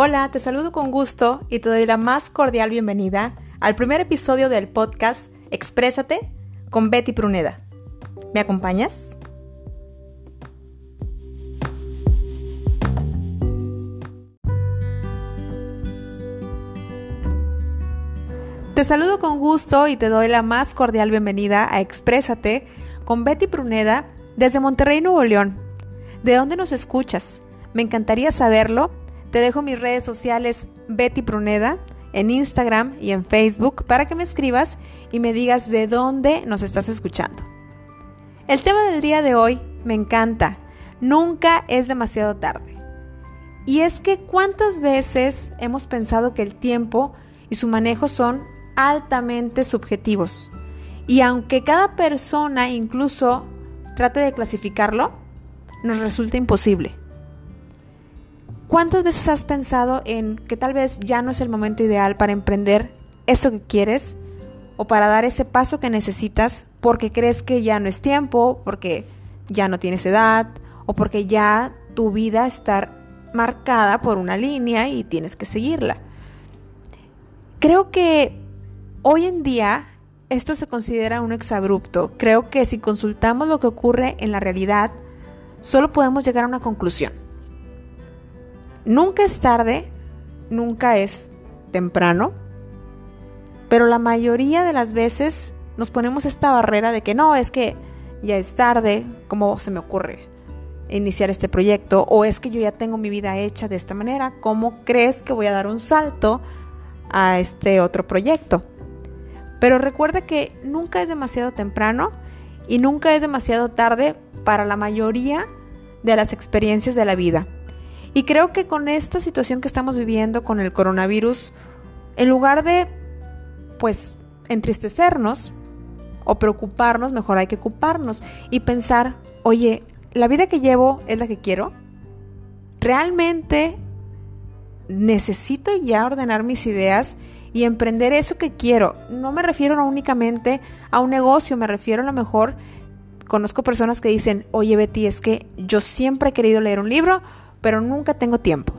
Hola, te saludo con gusto y te doy la más cordial bienvenida al primer episodio del podcast Exprésate con Betty Pruneda. ¿Me acompañas? Te saludo con gusto y te doy la más cordial bienvenida a Exprésate con Betty Pruneda desde Monterrey, Nuevo León. ¿De dónde nos escuchas? Me encantaría saberlo. Te dejo mis redes sociales Betty Pruneda en Instagram y en Facebook para que me escribas y me digas de dónde nos estás escuchando. El tema del día de hoy me encanta. Nunca es demasiado tarde. Y es que cuántas veces hemos pensado que el tiempo y su manejo son altamente subjetivos. Y aunque cada persona incluso trate de clasificarlo, nos resulta imposible. ¿Cuántas veces has pensado en que tal vez ya no es el momento ideal para emprender eso que quieres o para dar ese paso que necesitas porque crees que ya no es tiempo, porque ya no tienes edad o porque ya tu vida está marcada por una línea y tienes que seguirla? Creo que Hoy en día esto se considera un exabrupto. Creo que si consultamos lo que ocurre en la realidad, solo podemos llegar a una conclusión. Nunca es tarde, nunca es temprano, pero la mayoría de las veces nos ponemos esta barrera de que no, es que ya es tarde, ¿cómo se me ocurre iniciar este proyecto? O es que yo ya tengo mi vida hecha de esta manera, ¿cómo crees que voy a dar un salto a este otro proyecto? Pero recuerda que nunca es demasiado temprano y nunca es demasiado tarde para la mayoría de las experiencias de la vida. Y creo que con esta situación que estamos viviendo con el coronavirus, en lugar de, pues, entristecernos o preocuparnos, mejor hay que ocuparnos y pensar, oye, ¿la vida que llevo es la que quiero? ¿Realmente necesito ya ordenar mis ideas y emprender eso que quiero. No me refiero únicamente a un negocio, me refiero a lo mejor, conozco personas que dicen, oye Betty, es que yo siempre he querido leer un libro, pero nunca tengo tiempo.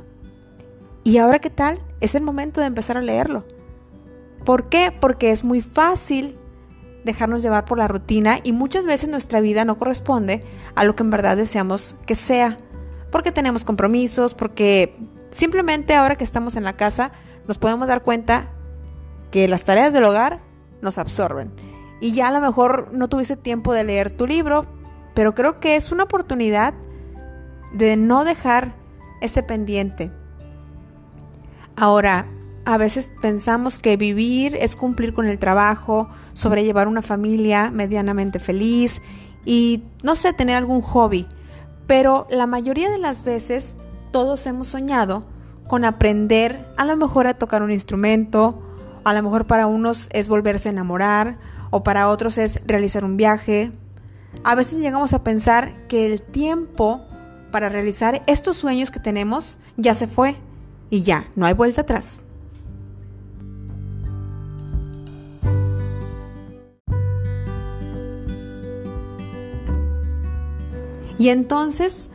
¿Y ahora qué tal? Es el momento de empezar a leerlo. ¿Por qué? Porque es muy fácil dejarnos llevar por la rutina y muchas veces nuestra vida no corresponde a lo que en verdad deseamos que sea. Porque tenemos compromisos, porque simplemente ahora que estamos en la casa nos podemos dar cuenta que las tareas del hogar nos absorben. Y ya a lo mejor no tuviste tiempo de leer tu libro, pero creo que es una oportunidad de no dejar ese pendiente. Ahora, a veces pensamos que vivir es cumplir con el trabajo, sobrellevar una familia medianamente feliz y, no sé, tener algún hobby. Pero la mayoría de las veces todos hemos soñado con aprender a lo mejor a tocar un instrumento a lo mejor para unos es volverse a enamorar o para otros es realizar un viaje. A veces llegamos a pensar que el tiempo para realizar estos sueños que tenemos ya se fue y ya, no hay vuelta atrás. Y entonces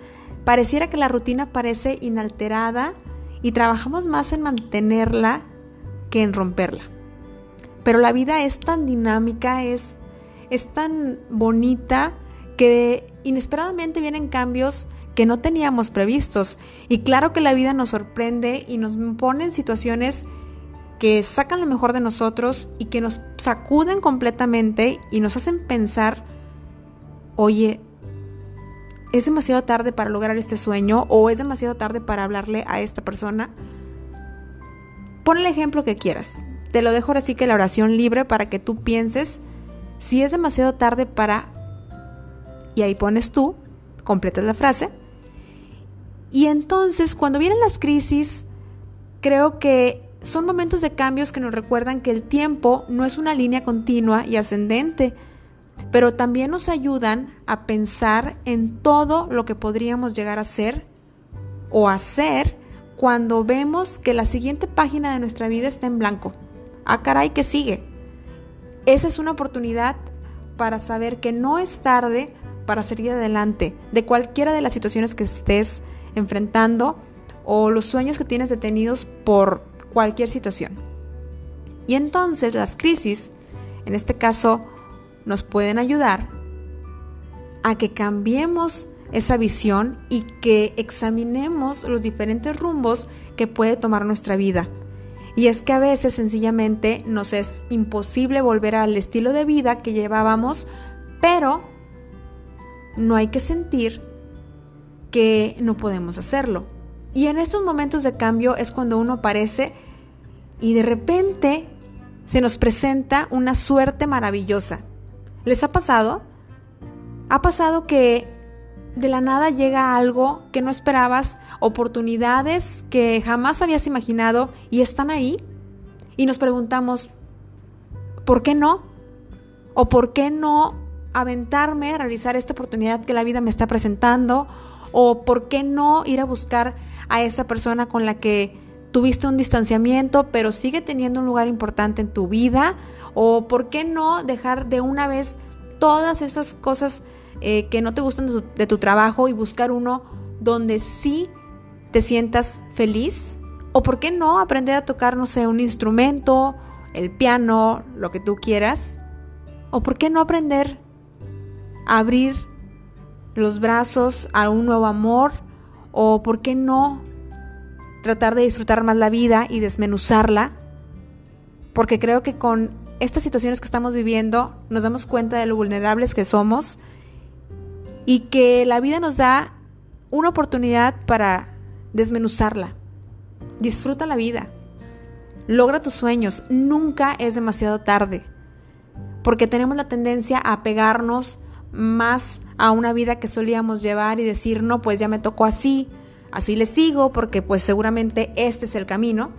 pareciera que la rutina parece inalterada y trabajamos más en mantenerla en romperla. Pero la vida es tan dinámica, es, es tan bonita que inesperadamente vienen cambios que no teníamos previstos. Y claro que la vida nos sorprende y nos pone en situaciones que sacan lo mejor de nosotros y que nos sacuden completamente y nos hacen pensar, oye, es demasiado tarde para lograr este sueño o es demasiado tarde para hablarle a esta persona Pon el ejemplo que quieras. Te lo dejo ahora sí que la oración libre para que tú pienses si es demasiado tarde para... Y ahí pones tú, completas la frase. Y entonces cuando vienen las crisis, creo que son momentos de cambios que nos recuerdan que el tiempo no es una línea continua y ascendente, pero también nos ayudan a pensar en todo lo que podríamos llegar a ser o hacer cuando vemos que la siguiente página de nuestra vida está en blanco. Ah, caray, ¿qué sigue? Esa es una oportunidad para saber que no es tarde para seguir adelante de cualquiera de las situaciones que estés enfrentando o los sueños que tienes detenidos por cualquier situación. Y entonces las crisis, en este caso, nos pueden ayudar a que cambiemos esa visión y que examinemos los diferentes rumbos que puede tomar nuestra vida. Y es que a veces sencillamente nos es imposible volver al estilo de vida que llevábamos, pero no hay que sentir que no podemos hacerlo. Y en estos momentos de cambio es cuando uno aparece y de repente se nos presenta una suerte maravillosa. ¿Les ha pasado? ¿Ha pasado que de la nada llega algo que no esperabas, oportunidades que jamás habías imaginado y están ahí? Y nos preguntamos, ¿por qué no? ¿O por qué no aventarme a realizar esta oportunidad que la vida me está presentando? ¿O por qué no ir a buscar a esa persona con la que tuviste un distanciamiento, pero sigue teniendo un lugar importante en tu vida? ¿O por qué no dejar de una vez todas esas cosas eh, que no te gustan de tu, de tu trabajo y buscar uno donde sí te sientas feliz? ¿O por qué no aprender a tocar, no sé, un instrumento, el piano, lo que tú quieras? ¿O por qué no aprender a abrir los brazos a un nuevo amor? ¿O por qué no tratar de disfrutar más la vida y desmenuzarla? Porque creo que con estas situaciones que estamos viviendo nos damos cuenta de lo vulnerables que somos y que la vida nos da una oportunidad para desmenuzarla. Disfruta la vida. Logra tus sueños. Nunca es demasiado tarde. Porque tenemos la tendencia a pegarnos más a una vida que solíamos llevar y decir, no, pues ya me tocó así, así le sigo porque pues seguramente este es el camino.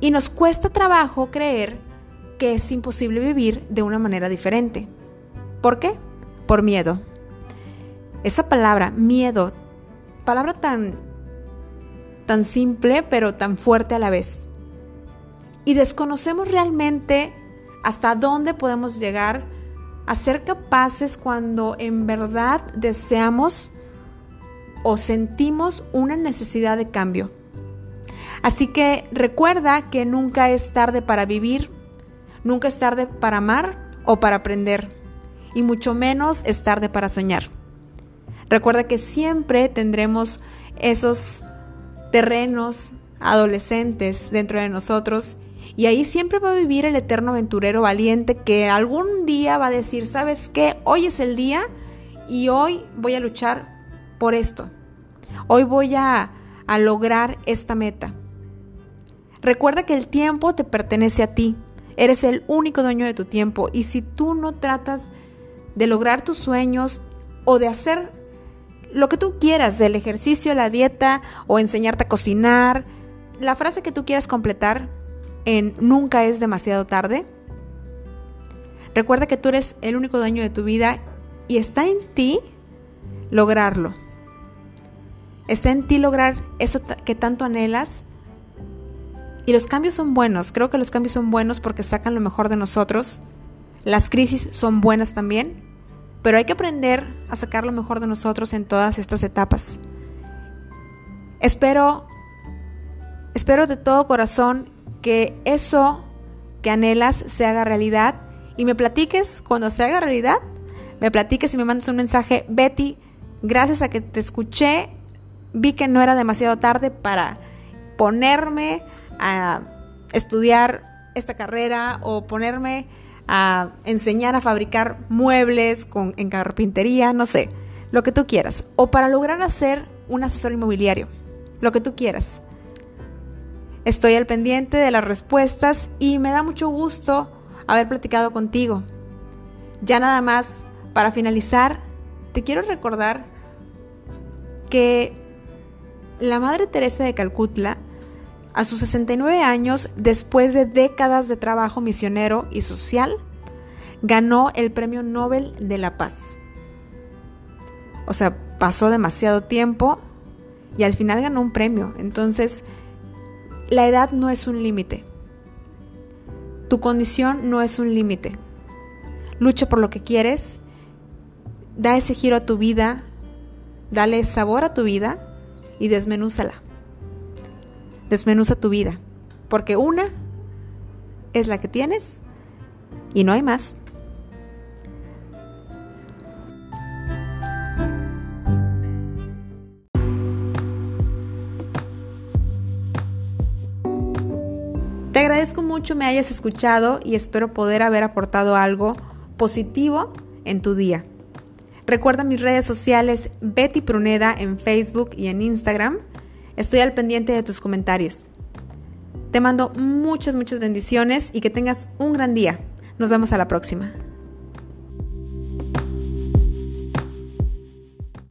Y nos cuesta trabajo creer que es imposible vivir de una manera diferente. ¿Por qué? Por miedo. Esa palabra, miedo, palabra tan, tan simple pero tan fuerte a la vez. Y desconocemos realmente hasta dónde podemos llegar a ser capaces cuando en verdad deseamos o sentimos una necesidad de cambio. Así que recuerda que nunca es tarde para vivir, nunca es tarde para amar o para aprender, y mucho menos es tarde para soñar. Recuerda que siempre tendremos esos terrenos adolescentes dentro de nosotros y ahí siempre va a vivir el eterno aventurero valiente que algún día va a decir, ¿sabes qué? Hoy es el día y hoy voy a luchar por esto. Hoy voy a, a lograr esta meta. Recuerda que el tiempo te pertenece a ti. Eres el único dueño de tu tiempo y si tú no tratas de lograr tus sueños o de hacer lo que tú quieras, del ejercicio, la dieta o enseñarte a cocinar, la frase que tú quieras completar en nunca es demasiado tarde. Recuerda que tú eres el único dueño de tu vida y está en ti lograrlo. Está en ti lograr eso que tanto anhelas. Y los cambios son buenos. Creo que los cambios son buenos porque sacan lo mejor de nosotros. Las crisis son buenas también pero hay que aprender a sacar lo mejor de nosotros en todas estas etapas. Espero, espero de todo corazón que eso que anhelas se haga realidad y me platiques cuando se haga realidad. Me platiques y me mandes un mensaje, Betty, gracias a que te escuché, vi que no era demasiado tarde para ponerme a estudiar esta carrera o ponerme a enseñar a fabricar muebles con, en carpintería, no sé, lo que tú quieras. O para lograr hacer un asesor inmobiliario, lo que tú quieras. Estoy al pendiente de las respuestas y me da mucho gusto haber platicado contigo. Ya nada más, para finalizar, te quiero recordar que la Madre Teresa de Calcuta a sus 69 años, después de décadas de trabajo misionero y social, ganó el Premio Nobel de la Paz. O sea, pasó demasiado tiempo y al final ganó un premio. Entonces, la edad no es un límite. Tu condición no es un límite. Lucha por lo que quieres, da ese giro a tu vida, dale sabor a tu vida y desmenúzala. Desmenuza tu vida, porque una es la que tienes y no hay más. Agradezco mucho me hayas escuchado y espero poder haber aportado algo positivo en tu día. Recuerda mis redes sociales Betty Pruneda en Facebook y en Instagram. Estoy al pendiente de tus comentarios. Te mando muchas, muchas bendiciones y que tengas un gran día. Nos vemos a la próxima.